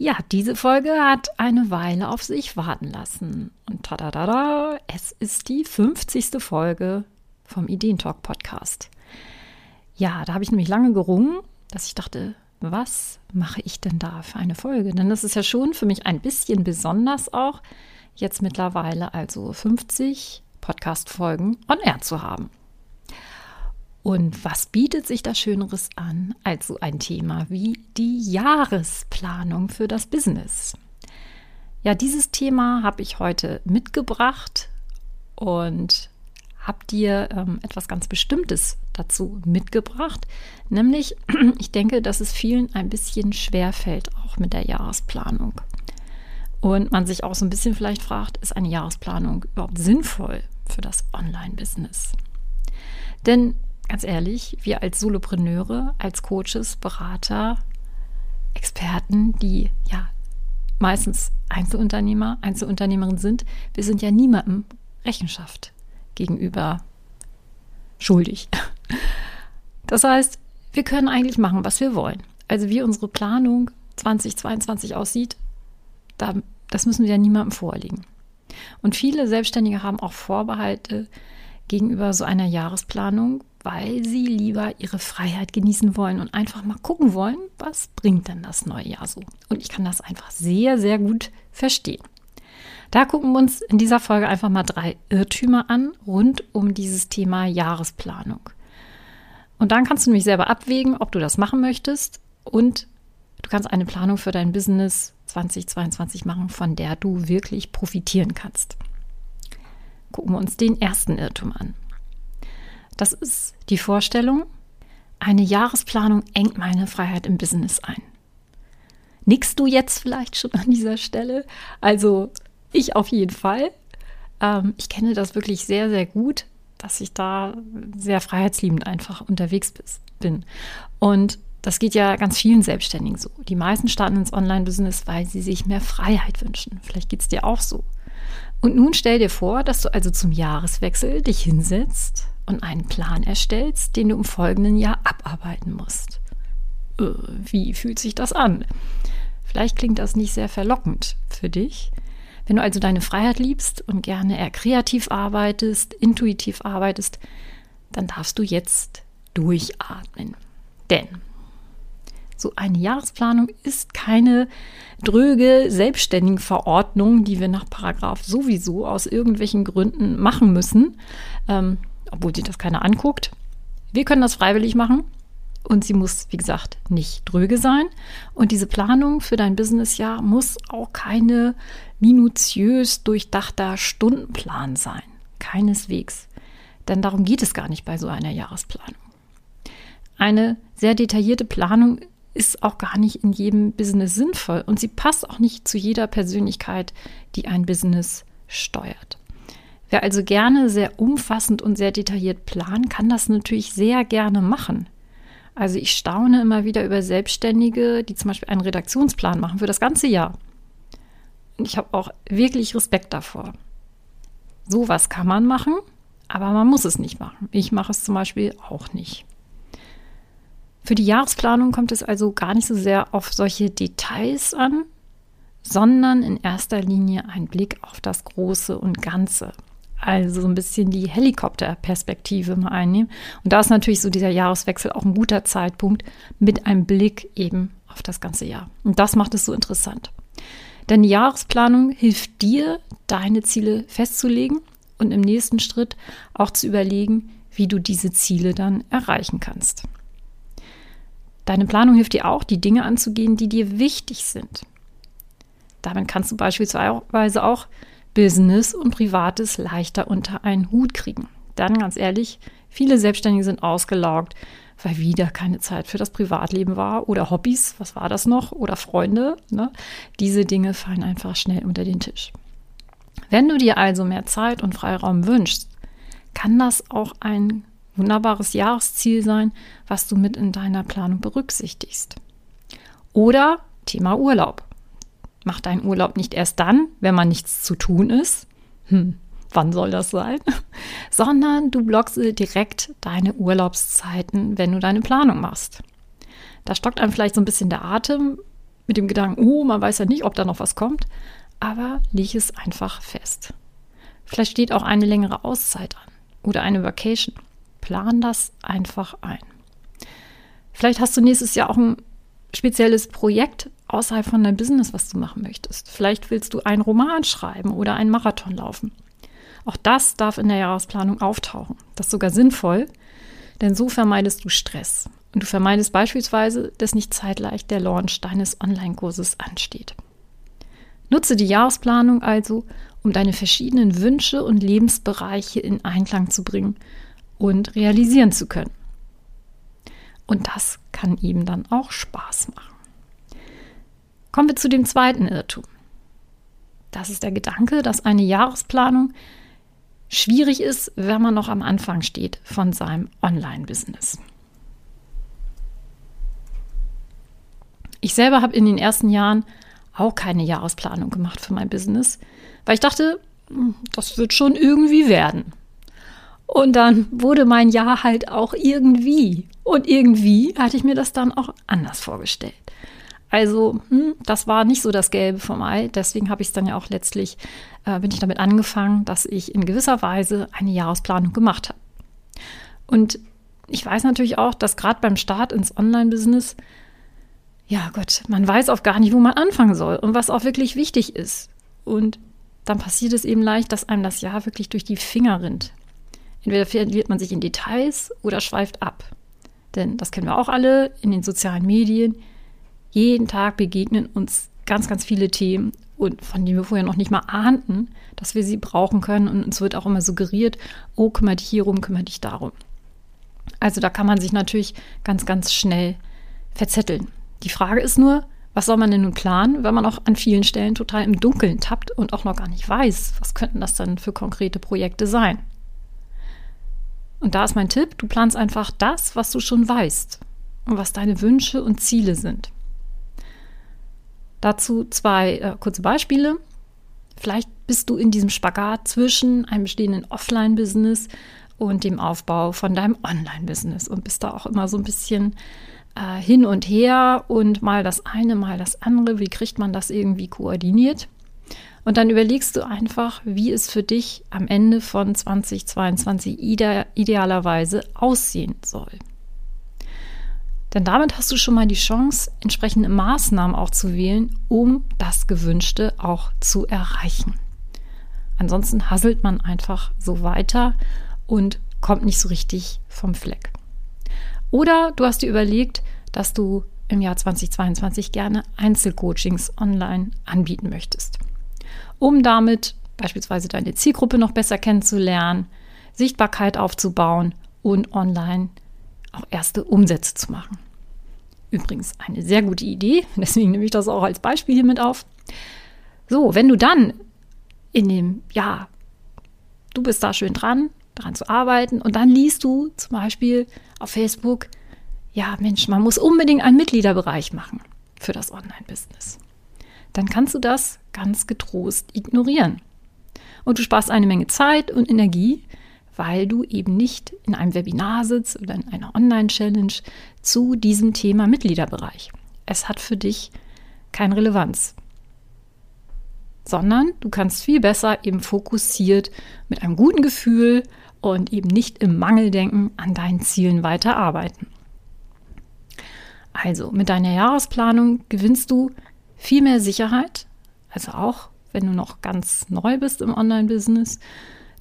Ja, diese Folge hat eine Weile auf sich warten lassen. Und tada, es ist die 50. Folge vom Ideentalk Podcast. Ja, da habe ich nämlich lange gerungen, dass ich dachte, was mache ich denn da für eine Folge? Denn das ist ja schon für mich ein bisschen besonders auch, jetzt mittlerweile also 50 Podcast-Folgen on Air zu haben. Und was bietet sich da Schöneres an als so ein Thema wie die Jahresplanung für das Business? Ja, dieses Thema habe ich heute mitgebracht und habe dir ähm, etwas ganz Bestimmtes dazu mitgebracht. Nämlich, ich denke, dass es vielen ein bisschen schwer fällt, auch mit der Jahresplanung. Und man sich auch so ein bisschen vielleicht fragt, ist eine Jahresplanung überhaupt sinnvoll für das Online-Business? Denn ganz ehrlich, wir als Solopreneure, als Coaches, Berater, Experten, die ja meistens Einzelunternehmer, Einzelunternehmerinnen sind, wir sind ja niemandem Rechenschaft gegenüber schuldig. Das heißt, wir können eigentlich machen, was wir wollen. Also wie unsere Planung 2022 aussieht, da, das müssen wir ja niemandem vorlegen. Und viele Selbstständige haben auch Vorbehalte gegenüber so einer Jahresplanung, weil sie lieber ihre Freiheit genießen wollen und einfach mal gucken wollen, was bringt denn das neue Jahr so. Und ich kann das einfach sehr, sehr gut verstehen. Da gucken wir uns in dieser Folge einfach mal drei Irrtümer an rund um dieses Thema Jahresplanung. Und dann kannst du nämlich selber abwägen, ob du das machen möchtest und du kannst eine Planung für dein Business 2022 machen, von der du wirklich profitieren kannst. Gucken wir uns den ersten Irrtum an. Das ist die Vorstellung, eine Jahresplanung engt meine Freiheit im Business ein. Nickst du jetzt vielleicht schon an dieser Stelle? Also ich auf jeden Fall. Ähm, ich kenne das wirklich sehr, sehr gut, dass ich da sehr freiheitsliebend einfach unterwegs bin. Und das geht ja ganz vielen Selbstständigen so. Die meisten starten ins Online-Business, weil sie sich mehr Freiheit wünschen. Vielleicht geht es dir auch so. Und nun stell dir vor, dass du also zum Jahreswechsel dich hinsetzt und einen Plan erstellst, den du im folgenden Jahr abarbeiten musst. Äh, wie fühlt sich das an? Vielleicht klingt das nicht sehr verlockend für dich. Wenn du also deine Freiheit liebst und gerne eher kreativ arbeitest, intuitiv arbeitest, dann darfst du jetzt durchatmen. Denn so eine Jahresplanung ist keine dröge Selbstständigenverordnung, die wir nach Paragraph sowieso aus irgendwelchen Gründen machen müssen. Ähm, obwohl sich das keiner anguckt. Wir können das freiwillig machen und sie muss, wie gesagt, nicht dröge sein. Und diese Planung für dein Businessjahr muss auch keine minutiös durchdachter Stundenplan sein. Keineswegs. Denn darum geht es gar nicht bei so einer Jahresplanung. Eine sehr detaillierte Planung ist auch gar nicht in jedem Business sinnvoll und sie passt auch nicht zu jeder Persönlichkeit, die ein Business steuert. Wer also gerne sehr umfassend und sehr detailliert planen, kann das natürlich sehr gerne machen. Also ich staune immer wieder über Selbstständige, die zum Beispiel einen Redaktionsplan machen für das ganze Jahr. Und ich habe auch wirklich Respekt davor. Sowas kann man machen, aber man muss es nicht machen. Ich mache es zum Beispiel auch nicht. Für die Jahresplanung kommt es also gar nicht so sehr auf solche Details an, sondern in erster Linie ein Blick auf das Große und Ganze also so ein bisschen die Helikopterperspektive mal einnehmen. Und da ist natürlich so dieser Jahreswechsel auch ein guter Zeitpunkt mit einem Blick eben auf das ganze Jahr. Und das macht es so interessant. Denn die Jahresplanung hilft dir, deine Ziele festzulegen und im nächsten Schritt auch zu überlegen, wie du diese Ziele dann erreichen kannst. Deine Planung hilft dir auch, die Dinge anzugehen, die dir wichtig sind. Damit kannst du beispielsweise auch Business und Privates leichter unter einen Hut kriegen. Dann ganz ehrlich, viele Selbstständige sind ausgelaugt, weil wieder keine Zeit für das Privatleben war oder Hobbys, was war das noch, oder Freunde. Ne? Diese Dinge fallen einfach schnell unter den Tisch. Wenn du dir also mehr Zeit und Freiraum wünschst, kann das auch ein wunderbares Jahresziel sein, was du mit in deiner Planung berücksichtigst. Oder Thema Urlaub. Mach deinen Urlaub nicht erst dann, wenn man nichts zu tun ist. Hm, wann soll das sein? Sondern du blockst direkt deine Urlaubszeiten, wenn du deine Planung machst. Da stockt einem vielleicht so ein bisschen der Atem mit dem Gedanken, oh, man weiß ja nicht, ob da noch was kommt, aber leg es einfach fest. Vielleicht steht auch eine längere Auszeit an oder eine Vacation. Plan das einfach ein. Vielleicht hast du nächstes Jahr auch ein spezielles Projekt außerhalb von deinem Business, was du machen möchtest. Vielleicht willst du einen Roman schreiben oder einen Marathon laufen. Auch das darf in der Jahresplanung auftauchen. Das ist sogar sinnvoll, denn so vermeidest du Stress. Und du vermeidest beispielsweise, dass nicht zeitgleich der Launch deines Online-Kurses ansteht. Nutze die Jahresplanung also, um deine verschiedenen Wünsche und Lebensbereiche in Einklang zu bringen und realisieren zu können. Und das kann ihm dann auch Spaß machen. Kommen wir zu dem zweiten Irrtum. Das ist der Gedanke, dass eine Jahresplanung schwierig ist, wenn man noch am Anfang steht von seinem Online-Business. Ich selber habe in den ersten Jahren auch keine Jahresplanung gemacht für mein Business, weil ich dachte, hm, das wird schon irgendwie werden. Und dann wurde mein Jahr halt auch irgendwie. Und irgendwie hatte ich mir das dann auch anders vorgestellt. Also, hm, das war nicht so das Gelbe vom Ei. Deswegen habe ich es dann ja auch letztlich, äh, bin ich damit angefangen, dass ich in gewisser Weise eine Jahresplanung gemacht habe. Und ich weiß natürlich auch, dass gerade beim Start ins Online-Business ja Gott, man weiß auch gar nicht, wo man anfangen soll und was auch wirklich wichtig ist. Und dann passiert es eben leicht, dass einem das Jahr wirklich durch die Finger rinnt. Entweder verliert man sich in Details oder schweift ab. Denn das kennen wir auch alle in den sozialen Medien. Jeden Tag begegnen uns ganz, ganz viele Themen und von denen wir vorher noch nicht mal ahnten, dass wir sie brauchen können. Und uns wird auch immer suggeriert, oh, kümmere dich hierum, kümmere dich darum. Also da kann man sich natürlich ganz, ganz schnell verzetteln. Die Frage ist nur, was soll man denn nun planen, wenn man auch an vielen Stellen total im Dunkeln tappt und auch noch gar nicht weiß, was könnten das dann für konkrete Projekte sein? Und da ist mein Tipp, du planst einfach das, was du schon weißt und was deine Wünsche und Ziele sind. Dazu zwei äh, kurze Beispiele. Vielleicht bist du in diesem Spagat zwischen einem bestehenden Offline-Business und dem Aufbau von deinem Online-Business und bist da auch immer so ein bisschen äh, hin und her und mal das eine, mal das andere. Wie kriegt man das irgendwie koordiniert? Und dann überlegst du einfach, wie es für dich am Ende von 2022 ide idealerweise aussehen soll. Denn damit hast du schon mal die Chance, entsprechende Maßnahmen auch zu wählen, um das Gewünschte auch zu erreichen. Ansonsten hasselt man einfach so weiter und kommt nicht so richtig vom Fleck. Oder du hast dir überlegt, dass du im Jahr 2022 gerne Einzelcoachings online anbieten möchtest, um damit beispielsweise deine Zielgruppe noch besser kennenzulernen, Sichtbarkeit aufzubauen und online auch erste Umsätze zu machen. Übrigens eine sehr gute Idee, deswegen nehme ich das auch als Beispiel hier mit auf. So, wenn du dann in dem Jahr, du bist da schön dran, dran zu arbeiten und dann liest du zum Beispiel auf Facebook, ja Mensch, man muss unbedingt einen Mitgliederbereich machen für das Online-Business. Dann kannst du das ganz getrost ignorieren. Und du sparst eine Menge Zeit und Energie, weil du eben nicht in einem Webinar sitzt oder in einer Online-Challenge zu diesem Thema Mitgliederbereich. Es hat für dich keine Relevanz. Sondern du kannst viel besser eben fokussiert mit einem guten Gefühl und eben nicht im Mangeldenken an deinen Zielen weiterarbeiten. Also mit deiner Jahresplanung gewinnst du viel mehr Sicherheit, also auch wenn du noch ganz neu bist im Online-Business.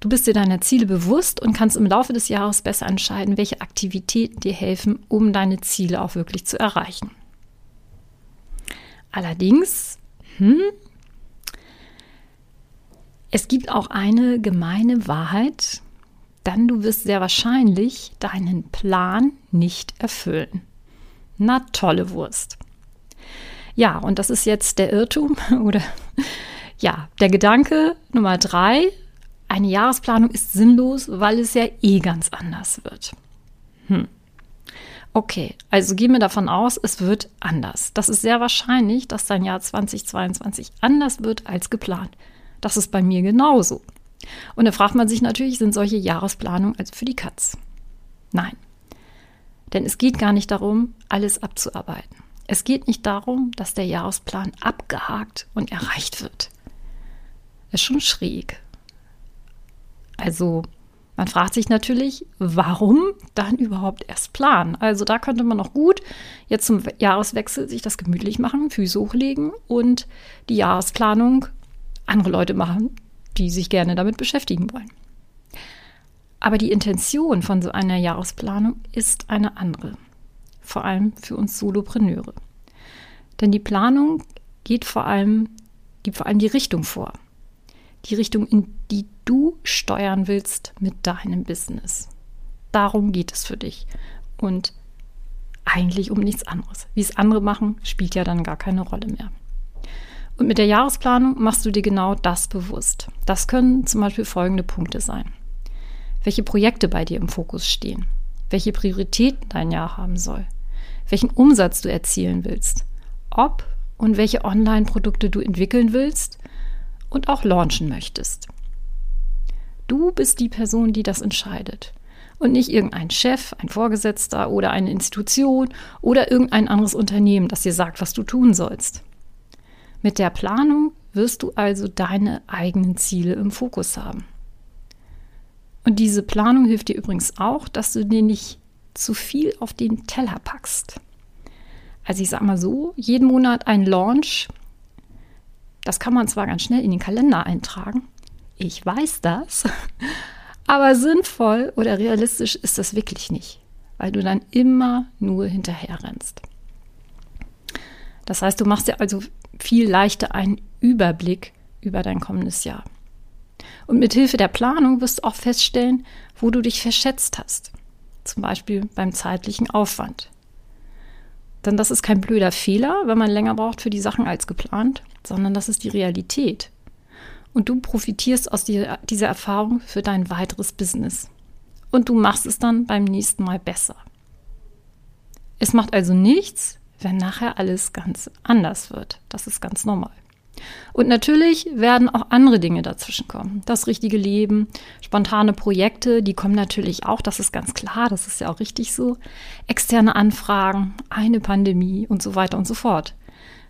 Du bist dir deiner Ziele bewusst und kannst im Laufe des Jahres besser entscheiden, welche Aktivitäten dir helfen, um deine Ziele auch wirklich zu erreichen. Allerdings, hm, es gibt auch eine gemeine Wahrheit, dann du wirst sehr wahrscheinlich deinen Plan nicht erfüllen. Na tolle Wurst. Ja, und das ist jetzt der Irrtum oder Ja, der Gedanke Nummer drei, eine Jahresplanung ist sinnlos, weil es ja eh ganz anders wird. Hm. Okay, also gehen wir davon aus, es wird anders. Das ist sehr wahrscheinlich, dass dein Jahr 2022 anders wird als geplant. Das ist bei mir genauso. Und da fragt man sich natürlich, sind solche Jahresplanungen also für die Katz? Nein. Denn es geht gar nicht darum, alles abzuarbeiten. Es geht nicht darum, dass der Jahresplan abgehakt und erreicht wird. Ist schon schräg. Also man fragt sich natürlich, warum dann überhaupt erst planen? Also da könnte man noch gut jetzt zum Jahreswechsel sich das gemütlich machen, Füße hochlegen und die Jahresplanung andere Leute machen, die sich gerne damit beschäftigen wollen. Aber die Intention von so einer Jahresplanung ist eine andere, vor allem für uns Solopreneure. Denn die Planung geht vor allem, gibt vor allem die Richtung vor die Richtung, in die du steuern willst mit deinem Business. Darum geht es für dich. Und eigentlich um nichts anderes. Wie es andere machen, spielt ja dann gar keine Rolle mehr. Und mit der Jahresplanung machst du dir genau das bewusst. Das können zum Beispiel folgende Punkte sein. Welche Projekte bei dir im Fokus stehen, welche Prioritäten dein Jahr haben soll, welchen Umsatz du erzielen willst, ob und welche Online-Produkte du entwickeln willst und auch launchen möchtest. Du bist die Person, die das entscheidet und nicht irgendein Chef, ein Vorgesetzter oder eine Institution oder irgendein anderes Unternehmen, das dir sagt, was du tun sollst. Mit der Planung wirst du also deine eigenen Ziele im Fokus haben. Und diese Planung hilft dir übrigens auch, dass du dir nicht zu viel auf den Teller packst. Also ich sage mal so, jeden Monat ein Launch das kann man zwar ganz schnell in den Kalender eintragen, ich weiß das, aber sinnvoll oder realistisch ist das wirklich nicht, weil du dann immer nur hinterher rennst. Das heißt, du machst dir also viel leichter einen Überblick über dein kommendes Jahr. Und mit Hilfe der Planung wirst du auch feststellen, wo du dich verschätzt hast. Zum Beispiel beim zeitlichen Aufwand. Denn das ist kein blöder Fehler, wenn man länger braucht für die Sachen als geplant, sondern das ist die Realität. Und du profitierst aus dieser, dieser Erfahrung für dein weiteres Business. Und du machst es dann beim nächsten Mal besser. Es macht also nichts, wenn nachher alles ganz anders wird. Das ist ganz normal. Und natürlich werden auch andere Dinge dazwischen kommen. Das richtige Leben, spontane Projekte, die kommen natürlich auch, das ist ganz klar, das ist ja auch richtig so. Externe Anfragen, eine Pandemie und so weiter und so fort.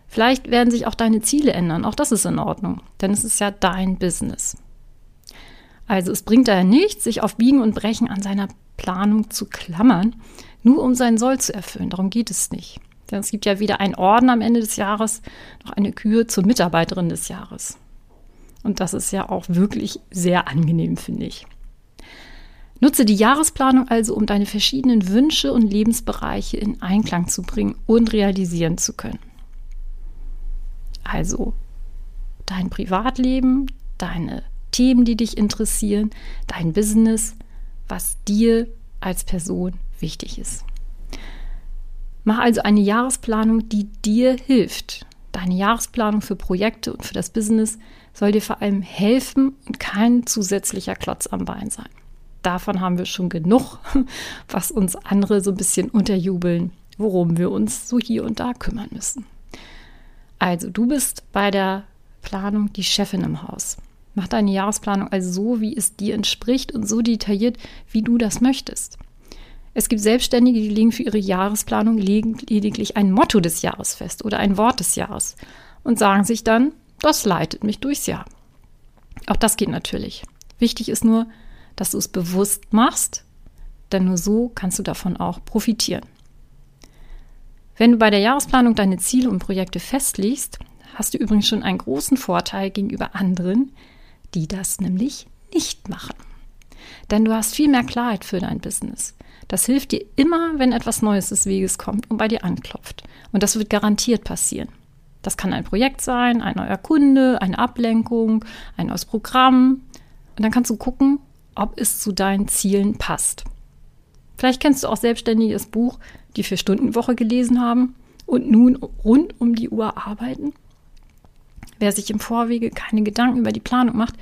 Vielleicht werden sich auch deine Ziele ändern, auch das ist in Ordnung, denn es ist ja dein Business. Also es bringt daher nichts, sich auf Biegen und Brechen an seiner Planung zu klammern, nur um sein Soll zu erfüllen. Darum geht es nicht. Denn es gibt ja weder einen Orden am Ende des Jahres noch eine Kür zur Mitarbeiterin des Jahres. Und das ist ja auch wirklich sehr angenehm, finde ich. Nutze die Jahresplanung also, um deine verschiedenen Wünsche und Lebensbereiche in Einklang zu bringen und realisieren zu können. Also dein Privatleben, deine Themen, die dich interessieren, dein Business, was dir als Person wichtig ist. Mach also eine Jahresplanung, die dir hilft. Deine Jahresplanung für Projekte und für das Business soll dir vor allem helfen und kein zusätzlicher Klotz am Bein sein. Davon haben wir schon genug, was uns andere so ein bisschen unterjubeln, worum wir uns so hier und da kümmern müssen. Also, du bist bei der Planung die Chefin im Haus. Mach deine Jahresplanung also so, wie es dir entspricht und so detailliert, wie du das möchtest. Es gibt Selbstständige, die legen für ihre Jahresplanung lediglich ein Motto des Jahres fest oder ein Wort des Jahres und sagen sich dann, das leitet mich durchs Jahr. Auch das geht natürlich. Wichtig ist nur, dass du es bewusst machst, denn nur so kannst du davon auch profitieren. Wenn du bei der Jahresplanung deine Ziele und Projekte festlegst, hast du übrigens schon einen großen Vorteil gegenüber anderen, die das nämlich nicht machen. Denn du hast viel mehr Klarheit für dein Business. Das hilft dir immer, wenn etwas Neues des Weges kommt und bei dir anklopft. Und das wird garantiert passieren. Das kann ein Projekt sein, ein neuer Kunde, eine Ablenkung, ein neues Programm. Und dann kannst du gucken, ob es zu deinen Zielen passt. Vielleicht kennst du auch Selbstständige das Buch Die Vier-Stunden-Woche gelesen haben und nun rund um die Uhr arbeiten. wer sich im Vorwege keine Gedanken über die Planung macht,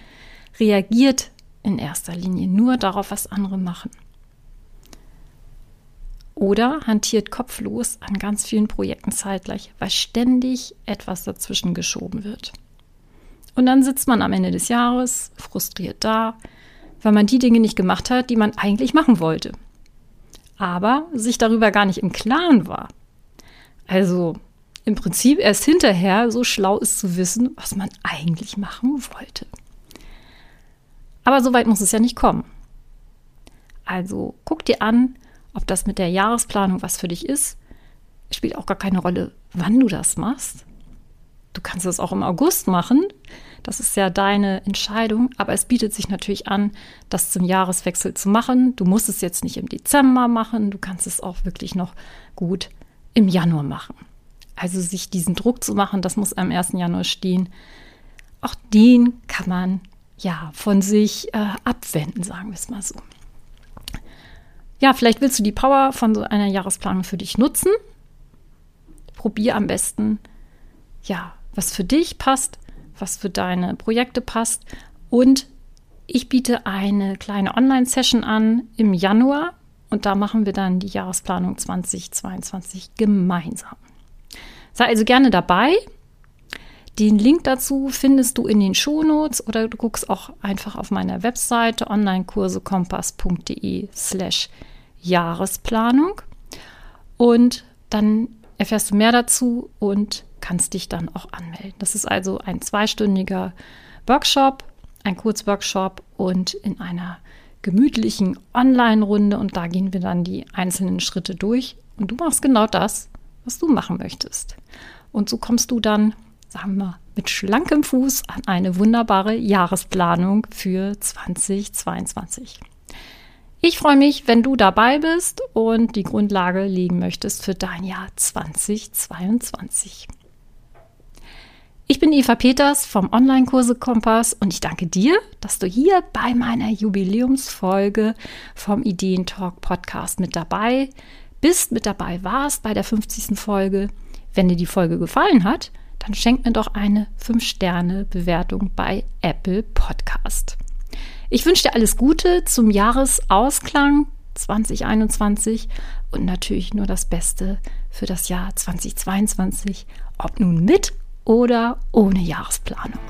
reagiert in erster Linie nur darauf, was andere machen. Oder hantiert kopflos an ganz vielen Projekten zeitgleich, weil ständig etwas dazwischen geschoben wird. Und dann sitzt man am Ende des Jahres frustriert da, weil man die Dinge nicht gemacht hat, die man eigentlich machen wollte. Aber sich darüber gar nicht im Klaren war. Also im Prinzip erst hinterher so schlau ist zu wissen, was man eigentlich machen wollte. Aber so weit muss es ja nicht kommen. Also guck dir an, ob das mit der Jahresplanung was für dich ist. Es spielt auch gar keine Rolle, wann du das machst. Du kannst es auch im August machen. Das ist ja deine Entscheidung. Aber es bietet sich natürlich an, das zum Jahreswechsel zu machen. Du musst es jetzt nicht im Dezember machen. Du kannst es auch wirklich noch gut im Januar machen. Also sich diesen Druck zu machen, das muss am 1. Januar stehen. Auch den kann man ja von sich äh, abwenden, sagen wir es mal so. Ja, vielleicht willst du die Power von so einer Jahresplanung für dich nutzen. Probier am besten, ja, was für dich passt, was für deine Projekte passt. Und ich biete eine kleine Online-Session an im Januar und da machen wir dann die Jahresplanung 2022 gemeinsam. Sei also gerne dabei. Den Link dazu findest du in den Shownotes oder du guckst auch einfach auf meiner Webseite onlinekursekompass.de slash Jahresplanung und dann erfährst du mehr dazu und kannst dich dann auch anmelden. Das ist also ein zweistündiger Workshop, ein Kurzworkshop und in einer gemütlichen Online-Runde und da gehen wir dann die einzelnen Schritte durch und du machst genau das, was du machen möchtest. Und so kommst du dann sagen wir, mit schlankem Fuß an eine wunderbare Jahresplanung für 2022. Ich freue mich, wenn du dabei bist und die Grundlage legen möchtest für dein Jahr 2022. Ich bin Eva Peters vom Online-Kurse Kompass und ich danke dir, dass du hier bei meiner Jubiläumsfolge vom Ideentalk Podcast mit dabei bist, mit dabei warst bei der 50. Folge. Wenn dir die Folge gefallen hat, dann schenk mir doch eine 5-Sterne-Bewertung bei Apple Podcast. Ich wünsche dir alles Gute zum Jahresausklang 2021 und natürlich nur das Beste für das Jahr 2022, ob nun mit oder ohne Jahresplanung.